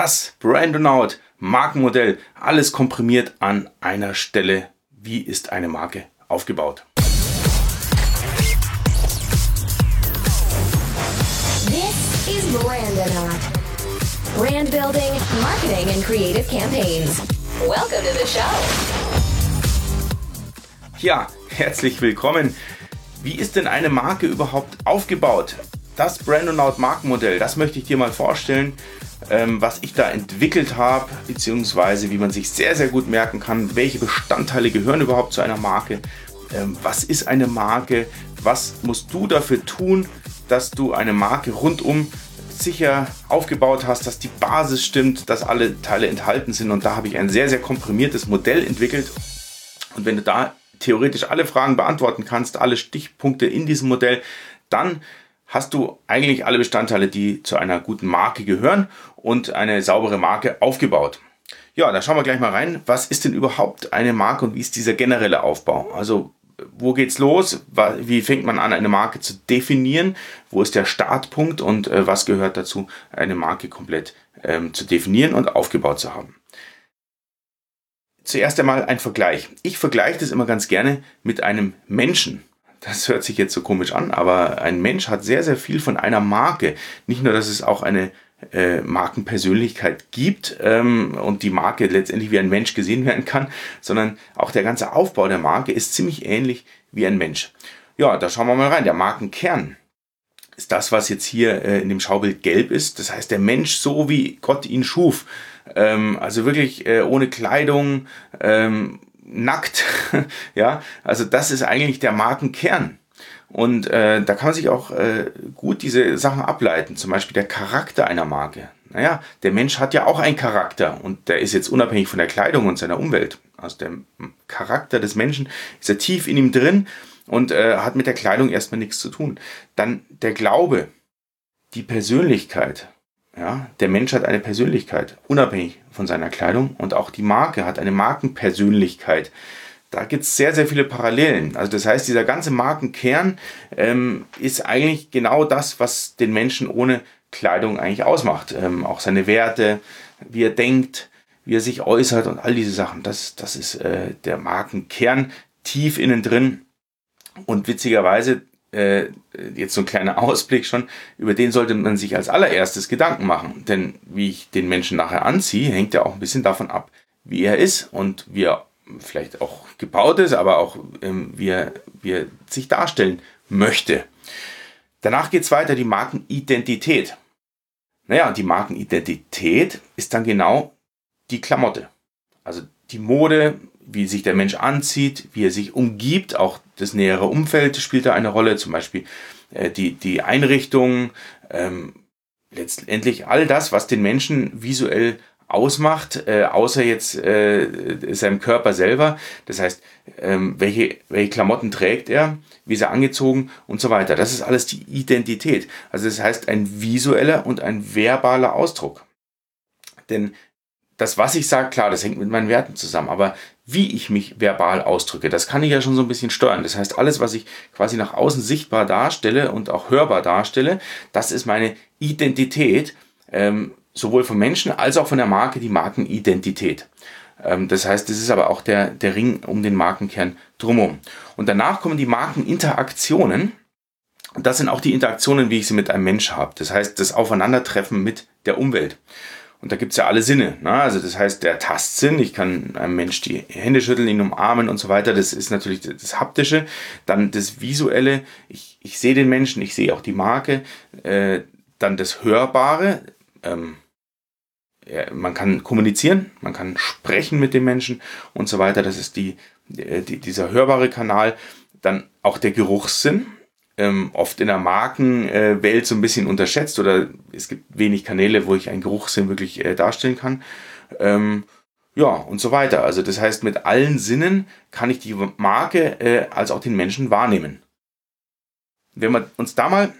Das Brandonaut Markenmodell, alles komprimiert an einer Stelle. Wie ist eine Marke aufgebaut? This is Brandonaut. Brand building, marketing and creative campaigns. Welcome to the show. Ja, herzlich willkommen. Wie ist denn eine Marke überhaupt aufgebaut? Das Brandonaut Markenmodell, das möchte ich dir mal vorstellen ähm, was ich da entwickelt habe, beziehungsweise wie man sich sehr, sehr gut merken kann, welche Bestandteile gehören überhaupt zu einer Marke, ähm, was ist eine Marke, was musst du dafür tun, dass du eine Marke rundum sicher aufgebaut hast, dass die Basis stimmt, dass alle Teile enthalten sind. Und da habe ich ein sehr, sehr komprimiertes Modell entwickelt. Und wenn du da theoretisch alle Fragen beantworten kannst, alle Stichpunkte in diesem Modell, dann hast du eigentlich alle Bestandteile, die zu einer guten Marke gehören und eine saubere Marke aufgebaut. Ja, da schauen wir gleich mal rein. Was ist denn überhaupt eine Marke und wie ist dieser generelle Aufbau? Also, wo geht's los? Wie fängt man an, eine Marke zu definieren? Wo ist der Startpunkt und äh, was gehört dazu, eine Marke komplett ähm, zu definieren und aufgebaut zu haben? Zuerst einmal ein Vergleich. Ich vergleiche das immer ganz gerne mit einem Menschen das hört sich jetzt so komisch an, aber ein Mensch hat sehr, sehr viel von einer Marke. Nicht nur, dass es auch eine äh, Markenpersönlichkeit gibt ähm, und die Marke letztendlich wie ein Mensch gesehen werden kann, sondern auch der ganze Aufbau der Marke ist ziemlich ähnlich wie ein Mensch. Ja, da schauen wir mal rein. Der Markenkern ist das, was jetzt hier äh, in dem Schaubild gelb ist. Das heißt, der Mensch so wie Gott ihn schuf. Ähm, also wirklich äh, ohne Kleidung, ähm, nackt. ja, also das ist eigentlich der Markenkern. Und äh, da kann man sich auch äh, gut diese Sachen ableiten, zum Beispiel der Charakter einer Marke. Naja, der Mensch hat ja auch einen Charakter und der ist jetzt unabhängig von der Kleidung und seiner Umwelt. Also der Charakter des Menschen ist ja tief in ihm drin und äh, hat mit der Kleidung erstmal nichts zu tun. Dann der Glaube, die Persönlichkeit, ja, der Mensch hat eine Persönlichkeit, unabhängig von seiner Kleidung und auch die Marke hat eine Markenpersönlichkeit. Da gibt es sehr, sehr viele Parallelen. Also das heißt, dieser ganze Markenkern ähm, ist eigentlich genau das, was den Menschen ohne Kleidung eigentlich ausmacht. Ähm, auch seine Werte, wie er denkt, wie er sich äußert und all diese Sachen. Das, das ist äh, der Markenkern tief innen drin. Und witzigerweise äh, jetzt so ein kleiner Ausblick schon, über den sollte man sich als allererstes Gedanken machen. Denn wie ich den Menschen nachher anziehe, hängt ja auch ein bisschen davon ab, wie er ist und wie er vielleicht auch gebaut ist, aber auch ähm, wie, er, wie er sich darstellen möchte. Danach geht es weiter, die Markenidentität. Naja, die Markenidentität ist dann genau die Klamotte. Also die Mode, wie sich der Mensch anzieht, wie er sich umgibt, auch das nähere Umfeld spielt da eine Rolle, zum Beispiel äh, die, die Einrichtung, ähm, letztendlich all das, was den Menschen visuell ausmacht, äh, außer jetzt äh, seinem Körper selber. Das heißt, ähm, welche, welche Klamotten trägt er, wie ist er angezogen und so weiter. Das ist alles die Identität. Also das heißt ein visueller und ein verbaler Ausdruck. Denn das, was ich sage, klar, das hängt mit meinen Werten zusammen, aber wie ich mich verbal ausdrücke, das kann ich ja schon so ein bisschen steuern. Das heißt, alles, was ich quasi nach außen sichtbar darstelle und auch hörbar darstelle, das ist meine Identität, ähm, sowohl vom Menschen als auch von der Marke, die Markenidentität. Ähm, das heißt, das ist aber auch der, der Ring um den Markenkern drumherum. Und danach kommen die Markeninteraktionen. Das sind auch die Interaktionen, wie ich sie mit einem Mensch habe. Das heißt, das Aufeinandertreffen mit der Umwelt. Und da gibt's ja alle Sinne. Ne? Also das heißt, der Tastsinn, ich kann einem Mensch die Hände schütteln, ihn umarmen und so weiter, das ist natürlich das Haptische. Dann das Visuelle, ich, ich sehe den Menschen, ich sehe auch die Marke. Äh, dann das Hörbare, ähm, ja, man kann kommunizieren, man kann sprechen mit dem Menschen und so weiter. Das ist die, die dieser hörbare Kanal. Dann auch der Geruchssinn, ähm, oft in der Markenwelt so ein bisschen unterschätzt oder es gibt wenig Kanäle, wo ich einen Geruchssinn wirklich äh, darstellen kann. Ähm, ja, und so weiter. Also das heißt, mit allen Sinnen kann ich die Marke äh, als auch den Menschen wahrnehmen. Wenn wir uns da mal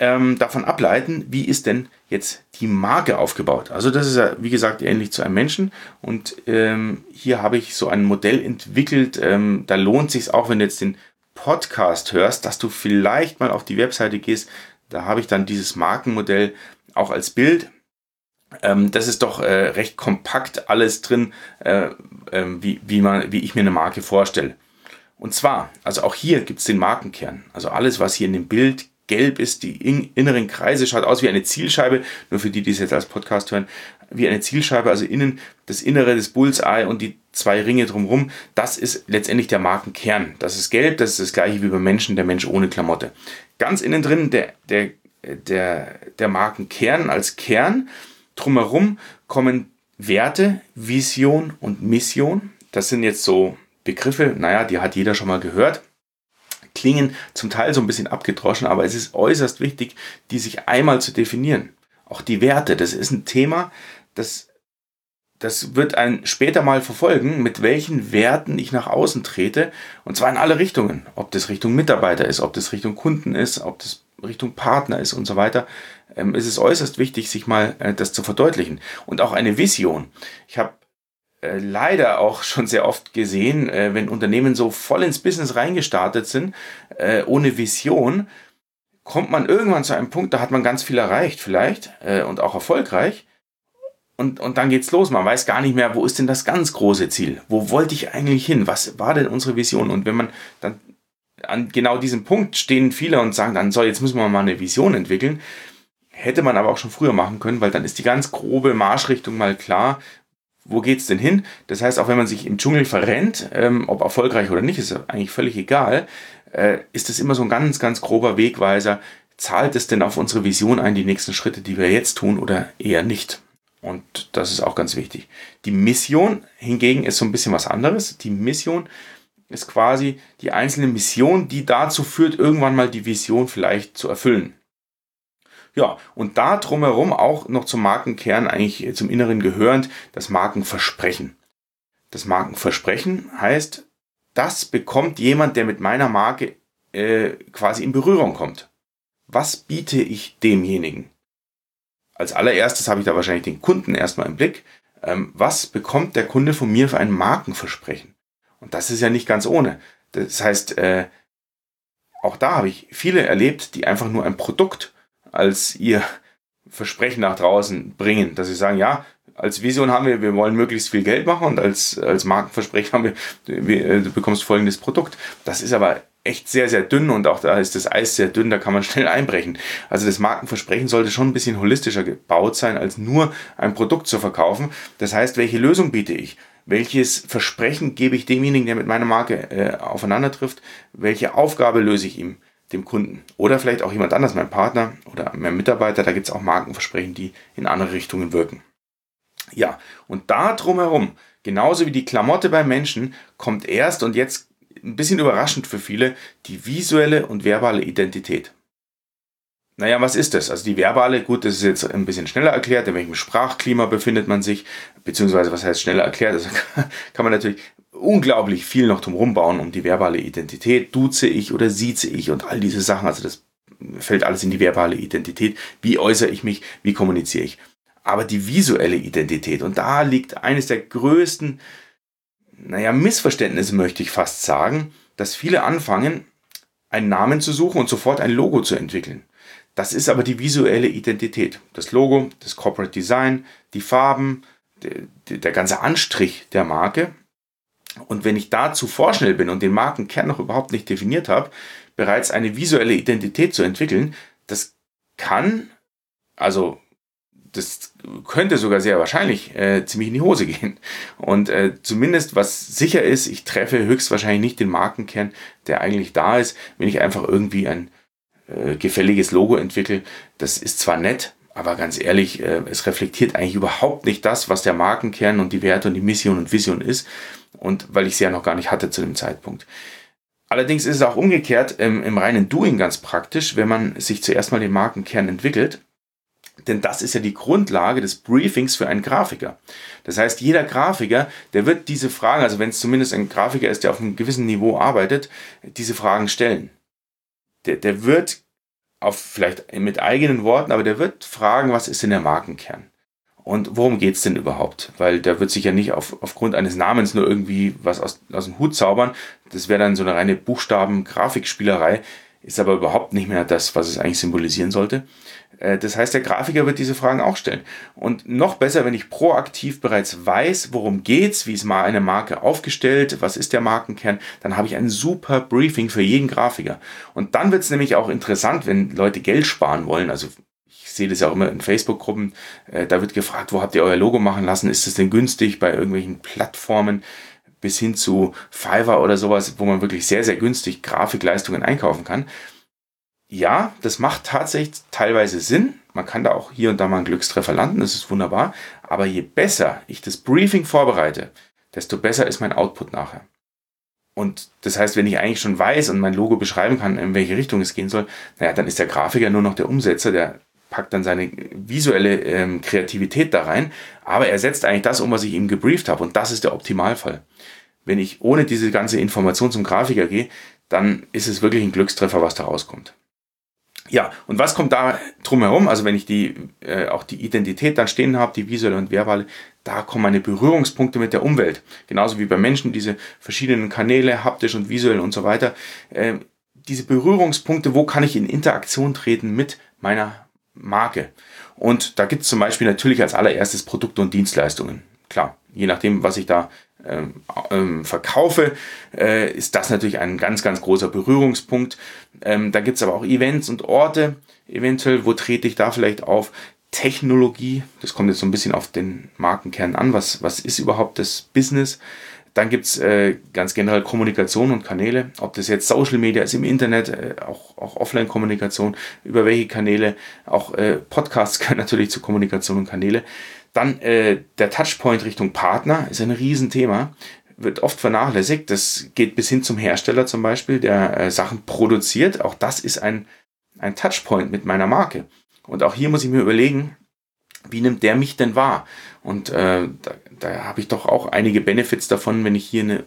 ähm, davon ableiten, wie ist denn jetzt die Marke aufgebaut? Also das ist ja, wie gesagt, ähnlich zu einem Menschen. Und ähm, hier habe ich so ein Modell entwickelt. Ähm, da lohnt sich auch, wenn du jetzt den Podcast hörst, dass du vielleicht mal auf die Webseite gehst. Da habe ich dann dieses Markenmodell auch als Bild Ähm, das ist doch äh, recht kompakt alles drin, äh, äh, wie, man, wie ich mir eine Marke vorstelle. Und zwar, also auch hier gibt es den Markenkern. Also alles, was hier in dem Bild gelb ist, die in, inneren Kreise, schaut aus wie eine Zielscheibe, nur für die, die es jetzt als Podcast hören, wie eine Zielscheibe, also innen das Innere des Bullseye und die zwei Ringe drumherum, das ist letztendlich der Markenkern. Das ist gelb, das ist das gleiche wie beim Menschen, der Mensch ohne Klamotte. Ganz innen drin der, der, der, der Markenkern als Kern. Drumherum kommen Werte, Vision und Mission. Das sind jetzt so Begriffe, naja, die hat jeder schon mal gehört klingen zum Teil so ein bisschen abgedroschen, aber es ist äußerst wichtig, die sich einmal zu definieren. Auch die Werte, das ist ein Thema, das, das wird ein später mal verfolgen, mit welchen Werten ich nach außen trete, und zwar in alle Richtungen. Ob das Richtung Mitarbeiter ist, ob das Richtung Kunden ist, ob das Richtung Partner ist und so weiter. Ähm, es ist äußerst wichtig, sich mal äh, das zu verdeutlichen. Und auch eine Vision. Ich habe äh, leider auch schon sehr oft gesehen, äh, wenn Unternehmen so voll ins Business reingestartet sind, äh, ohne Vision, kommt man irgendwann zu einem Punkt, da hat man ganz viel erreicht vielleicht äh, und auch erfolgreich. Und, und dann geht's los. Man weiß gar nicht mehr, wo ist denn das ganz große Ziel? Wo wollte ich eigentlich hin? Was war denn unsere Vision? Und wenn man dann an genau diesem Punkt stehen viele und sagen dann, so, jetzt müssen wir mal eine Vision entwickeln. Hätte man aber auch schon früher machen können, weil dann ist die ganz grobe Marschrichtung mal klar wo geht's denn hin? Das heißt, auch wenn man sich im Dschungel verrennt, ähm, ob erfolgreich oder nicht, ist eigentlich völlig egal, äh, ist das immer so ein ganz, ganz grober Wegweiser. Zahlt es denn auf unsere Vision ein, die nächsten Schritte, die wir jetzt tun oder eher nicht? Und das ist auch ganz wichtig. Die Mission hingegen ist so ein bisschen was anderes. Die Mission ist quasi die einzelne Mission, die dazu führt, irgendwann mal die Vision vielleicht zu erfüllen. Ja, und da drumherum auch noch zum Markenkern eigentlich zum Inneren gehörend das Markenversprechen. Das Markenversprechen heißt, das bekommt jemand, der mit meiner Marke äh, quasi in Berührung kommt. Was biete ich demjenigen? Als allererstes habe ich da wahrscheinlich den Kunden erstmal im Blick. Ähm, was bekommt der Kunde von mir für ein Markenversprechen? Und das ist ja nicht ganz ohne. Das heißt, äh, auch da habe ich viele erlebt, die einfach nur ein Produkt als ihr Versprechen nach draußen bringen, dass sie sagen, ja, als Vision haben wir, wir wollen möglichst viel Geld machen und als, als Markenversprechen haben wir, wir, äh, du bekommst folgendes Produkt. Das ist aber echt sehr, sehr dünn und auch da ist das Eis sehr dünn, da kann man schnell einbrechen. Also das Markenversprechen sollte schon ein bisschen holistischer gebaut sein, als nur ein Produkt zu verkaufen. Das heißt, welche Lösung biete ich? Welches Versprechen gebe ich demjenigen, der mit meiner Marke äh, aufeinander trifft? Welche Aufgabe löse ich ihm? dem Kunden. Oder vielleicht auch jemand anders, mein Partner oder mein Mitarbeiter. Da gibt es auch Markenversprechen, die in andere Richtungen wirken. Ja, und da drumherum, genauso wie die Klamotte beim Menschen, kommt erst und jetzt ein bisschen überraschend für viele die visuelle und verbale Identität. Naja, was ist das? Also die verbale, gut, das ist jetzt ein bisschen schneller erklärt, in welchem Sprachklima befindet man sich, beziehungsweise was heißt schneller erklärt? Das kann man natürlich unglaublich viel noch drum bauen um die verbale Identität. Duze ich oder sieze ich und all diese Sachen. Also das fällt alles in die verbale Identität. Wie äußere ich mich? Wie kommuniziere ich? Aber die visuelle Identität, und da liegt eines der größten, naja, Missverständnisse möchte ich fast sagen, dass viele anfangen, einen Namen zu suchen und sofort ein Logo zu entwickeln. Das ist aber die visuelle Identität. Das Logo, das Corporate Design, die Farben, der, der ganze Anstrich der Marke und wenn ich da zu vorschnell bin und den Markenkern noch überhaupt nicht definiert habe, bereits eine visuelle Identität zu entwickeln, das kann, also das könnte sogar sehr wahrscheinlich äh, ziemlich in die Hose gehen. Und äh, zumindest was sicher ist, ich treffe höchstwahrscheinlich nicht den Markenkern, der eigentlich da ist, wenn ich einfach irgendwie ein äh, gefälliges Logo entwickle. Das ist zwar nett, aber ganz ehrlich, äh, es reflektiert eigentlich überhaupt nicht das, was der Markenkern und die Werte und die Mission und Vision ist. Und weil ich sie ja noch gar nicht hatte zu dem Zeitpunkt. Allerdings ist es auch umgekehrt ähm, im reinen Doing ganz praktisch, wenn man sich zuerst mal den Markenkern entwickelt. Denn das ist ja die Grundlage des Briefings für einen Grafiker. Das heißt, jeder Grafiker, der wird diese Fragen, also wenn es zumindest ein Grafiker ist, der auf einem gewissen Niveau arbeitet, diese Fragen stellen. Der, der wird auf vielleicht mit eigenen Worten, aber der wird fragen, was ist denn der Markenkern? Und worum geht's denn überhaupt? Weil der wird sich ja nicht auf, aufgrund eines Namens nur irgendwie was aus, aus dem Hut zaubern. Das wäre dann so eine reine Buchstaben-Grafikspielerei, ist aber überhaupt nicht mehr das, was es eigentlich symbolisieren sollte. Äh, das heißt, der Grafiker wird diese Fragen auch stellen. Und noch besser, wenn ich proaktiv bereits weiß, worum geht's, wie ist mal eine Marke aufgestellt, was ist der Markenkern, dann habe ich ein super Briefing für jeden Grafiker. Und dann wird es nämlich auch interessant, wenn Leute Geld sparen wollen. Also ich sehe das ja auch immer in Facebook-Gruppen, äh, da wird gefragt, wo habt ihr euer Logo machen lassen? Ist das denn günstig bei irgendwelchen Plattformen? bis hin zu Fiverr oder sowas, wo man wirklich sehr, sehr günstig Grafikleistungen einkaufen kann. Ja, das macht tatsächlich teilweise Sinn. Man kann da auch hier und da mal einen Glückstreffer landen, das ist wunderbar. Aber je besser ich das Briefing vorbereite, desto besser ist mein Output nachher. Und das heißt, wenn ich eigentlich schon weiß und mein Logo beschreiben kann, in welche Richtung es gehen soll, naja, dann ist der Grafiker nur noch der Umsetzer, der packt dann seine visuelle ähm, Kreativität da rein, aber er setzt eigentlich das um, was ich ihm gebrieft habe und das ist der Optimalfall. Wenn ich ohne diese ganze Information zum Grafiker gehe, dann ist es wirklich ein Glückstreffer, was da rauskommt. Ja, und was kommt da drumherum? Also wenn ich die, äh, auch die Identität dann stehen habe, die visuelle und verbale, da kommen meine Berührungspunkte mit der Umwelt. Genauso wie bei Menschen, diese verschiedenen Kanäle, haptisch und visuell und so weiter. Äh, diese Berührungspunkte, wo kann ich in Interaktion treten mit meiner Marke. Und da gibt es zum Beispiel natürlich als allererstes Produkte und Dienstleistungen. Klar, je nachdem, was ich da ähm, ähm, verkaufe, äh, ist das natürlich ein ganz, ganz großer Berührungspunkt. Ähm, da gibt es aber auch Events und Orte, eventuell, wo trete ich da vielleicht auf? Technologie, das kommt jetzt so ein bisschen auf den Markenkern an. Was, was ist überhaupt das Business? Dann gibt's äh, ganz generell Kommunikation und Kanäle, ob das jetzt Social Media ist, im Internet, äh, auch, auch Offline-Kommunikation, über welche Kanäle, auch äh, Podcasts gehören natürlich zu Kommunikation und Kanäle. Dann äh, der Touchpoint Richtung Partner ist ein Riesenthema, wird oft vernachlässigt. Das geht bis hin zum Hersteller zum Beispiel, der äh, Sachen produziert. Auch das ist ein, ein Touchpoint mit meiner Marke. Und auch hier muss ich mir überlegen, wie nimmt der mich denn wahr? Und äh, da, da habe ich doch auch einige Benefits davon, wenn ich hier eine äh,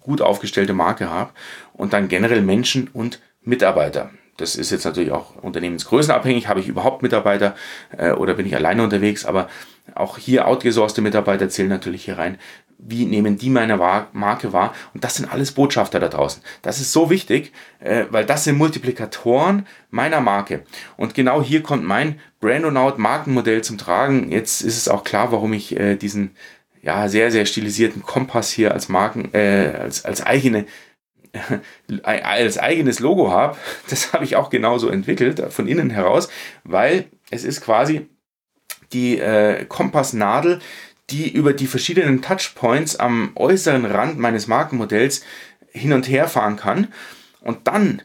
gut aufgestellte Marke habe und dann generell Menschen und Mitarbeiter. Das ist jetzt natürlich auch unternehmensgrößenabhängig. Habe ich überhaupt Mitarbeiter äh, oder bin ich alleine unterwegs? Aber auch hier outgesourcete Mitarbeiter zählen natürlich hier rein wie nehmen die meine Marke wahr? Und das sind alles Botschafter da draußen. Das ist so wichtig, äh, weil das sind Multiplikatoren meiner Marke. Und genau hier kommt mein Brandonaut Markenmodell zum Tragen. Jetzt ist es auch klar, warum ich äh, diesen ja, sehr, sehr stilisierten Kompass hier als Marken, äh, als, als eigene als eigenes Logo habe. Das habe ich auch genauso entwickelt, von innen heraus, weil es ist quasi die äh, Kompassnadel, die über die verschiedenen Touchpoints am äußeren Rand meines Markenmodells hin und her fahren kann. Und dann,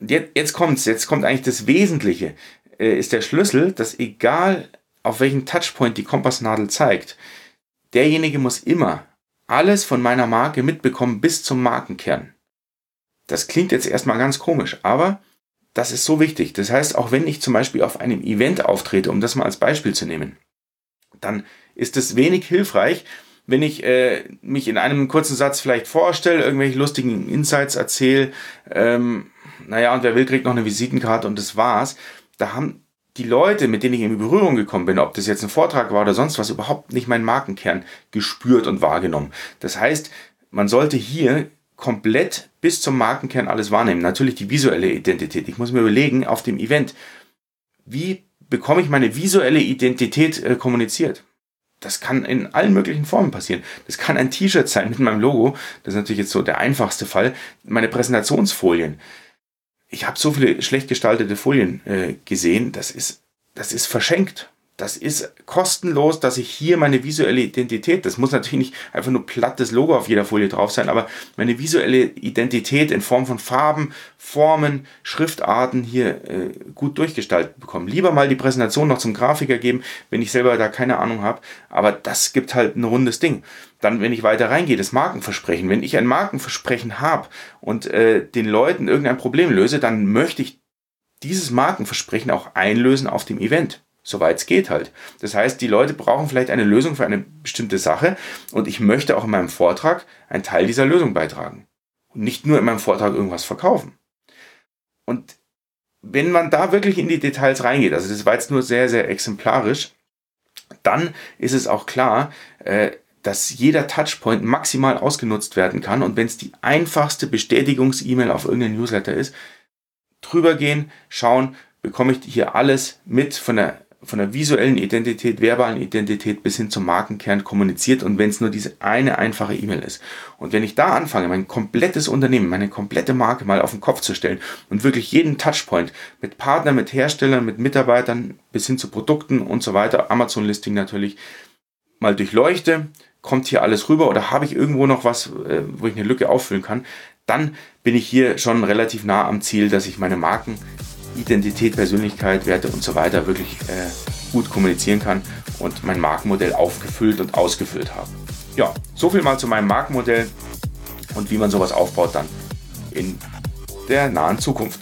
jetzt kommt's, jetzt kommt eigentlich das Wesentliche, äh, ist der Schlüssel, dass egal auf welchen Touchpoint die Kompassnadel zeigt, derjenige muss immer alles von meiner Marke mitbekommen bis zum Markenkern. Das klingt jetzt erstmal ganz komisch, aber das ist so wichtig. Das heißt, auch wenn ich zum Beispiel auf einem Event auftrete, um das mal als Beispiel zu nehmen, dann ist es wenig hilfreich, wenn ich äh, mich in einem kurzen Satz vielleicht vorstelle, irgendwelche lustigen Insights erzähle, ähm, naja, und wer will, kriegt noch eine Visitenkarte und das war's. Da haben die Leute, mit denen ich in Berührung gekommen bin, ob das jetzt ein Vortrag war oder sonst was, überhaupt nicht meinen Markenkern gespürt und wahrgenommen. Das heißt, man sollte hier komplett bis zum Markenkern alles wahrnehmen. Natürlich die visuelle Identität. Ich muss mir überlegen, auf dem Event, wie bekomme ich meine visuelle Identität äh, kommuniziert? das kann in allen möglichen Formen passieren. Das kann ein T-Shirt sein mit meinem Logo. Das ist natürlich jetzt so der einfachste Fall. Meine Präsentationsfolien. Ich habe so viele schlecht gestaltete Folien äh, gesehen. Das ist, das ist verschenkt das ist kostenlos, dass ich hier meine visuelle Identität, das muss natürlich nicht einfach nur plattes Logo auf jeder Folie drauf sein, aber meine visuelle Identität in Form von Farben, Formen, Schriftarten hier äh, gut durchgestaltet bekommen. Lieber mal die Präsentation noch zum Grafiker geben, wenn ich selber da keine Ahnung habe, aber das gibt halt ein rundes Ding. Dann, wenn ich weiter reingehe, das Markenversprechen. Wenn ich ein Markenversprechen habe und äh, den Leuten irgendein Problem löse, dann möchte ich dieses Markenversprechen auch einlösen auf dem Event soweit es geht halt. Das heißt, die Leute brauchen vielleicht eine Lösung für eine bestimmte Sache und ich möchte auch in meinem Vortrag einen Teil dieser Lösung beitragen. Und nicht nur in meinem Vortrag irgendwas verkaufen. Und wenn man da wirklich in die Details reingeht, also das war jetzt nur sehr, sehr exemplarisch, dann ist es auch klar, äh, dass jeder Touchpoint maximal ausgenutzt werden kann und wenn es die einfachste Bestätigungs-E-Mail auf irgendeinem Newsletter ist, drüber gehen, schauen, bekomme ich hier alles mit von der von der visuellen Identität, verbalen Identität bis hin zum Markenkern kommuniziert und wenn es nur diese eine einfache E-Mail ist. Und wenn ich da anfange, mein komplettes Unternehmen, meine komplette Marke mal auf den Kopf zu stellen und wirklich jeden Touchpoint mit Partnern, mit Herstellern, mit Mitarbeitern bis hin zu Produkten und so weiter, Amazon-Listing natürlich, mal durchleuchte, kommt hier alles rüber oder habe ich irgendwo noch was, äh, wo ich eine Lücke auffüllen kann, dann bin ich hier schon relativ nah am Ziel, dass ich meine Marken Identität, Persönlichkeit, Werte und so weiter wirklich äh, gut kommunizieren kann und mein Markenmodell aufgefüllt und ausgefüllt habe. Ja, so viel mal zu meinem Markenmodell und wie man sowas aufbaut dann in der nahen Zukunft.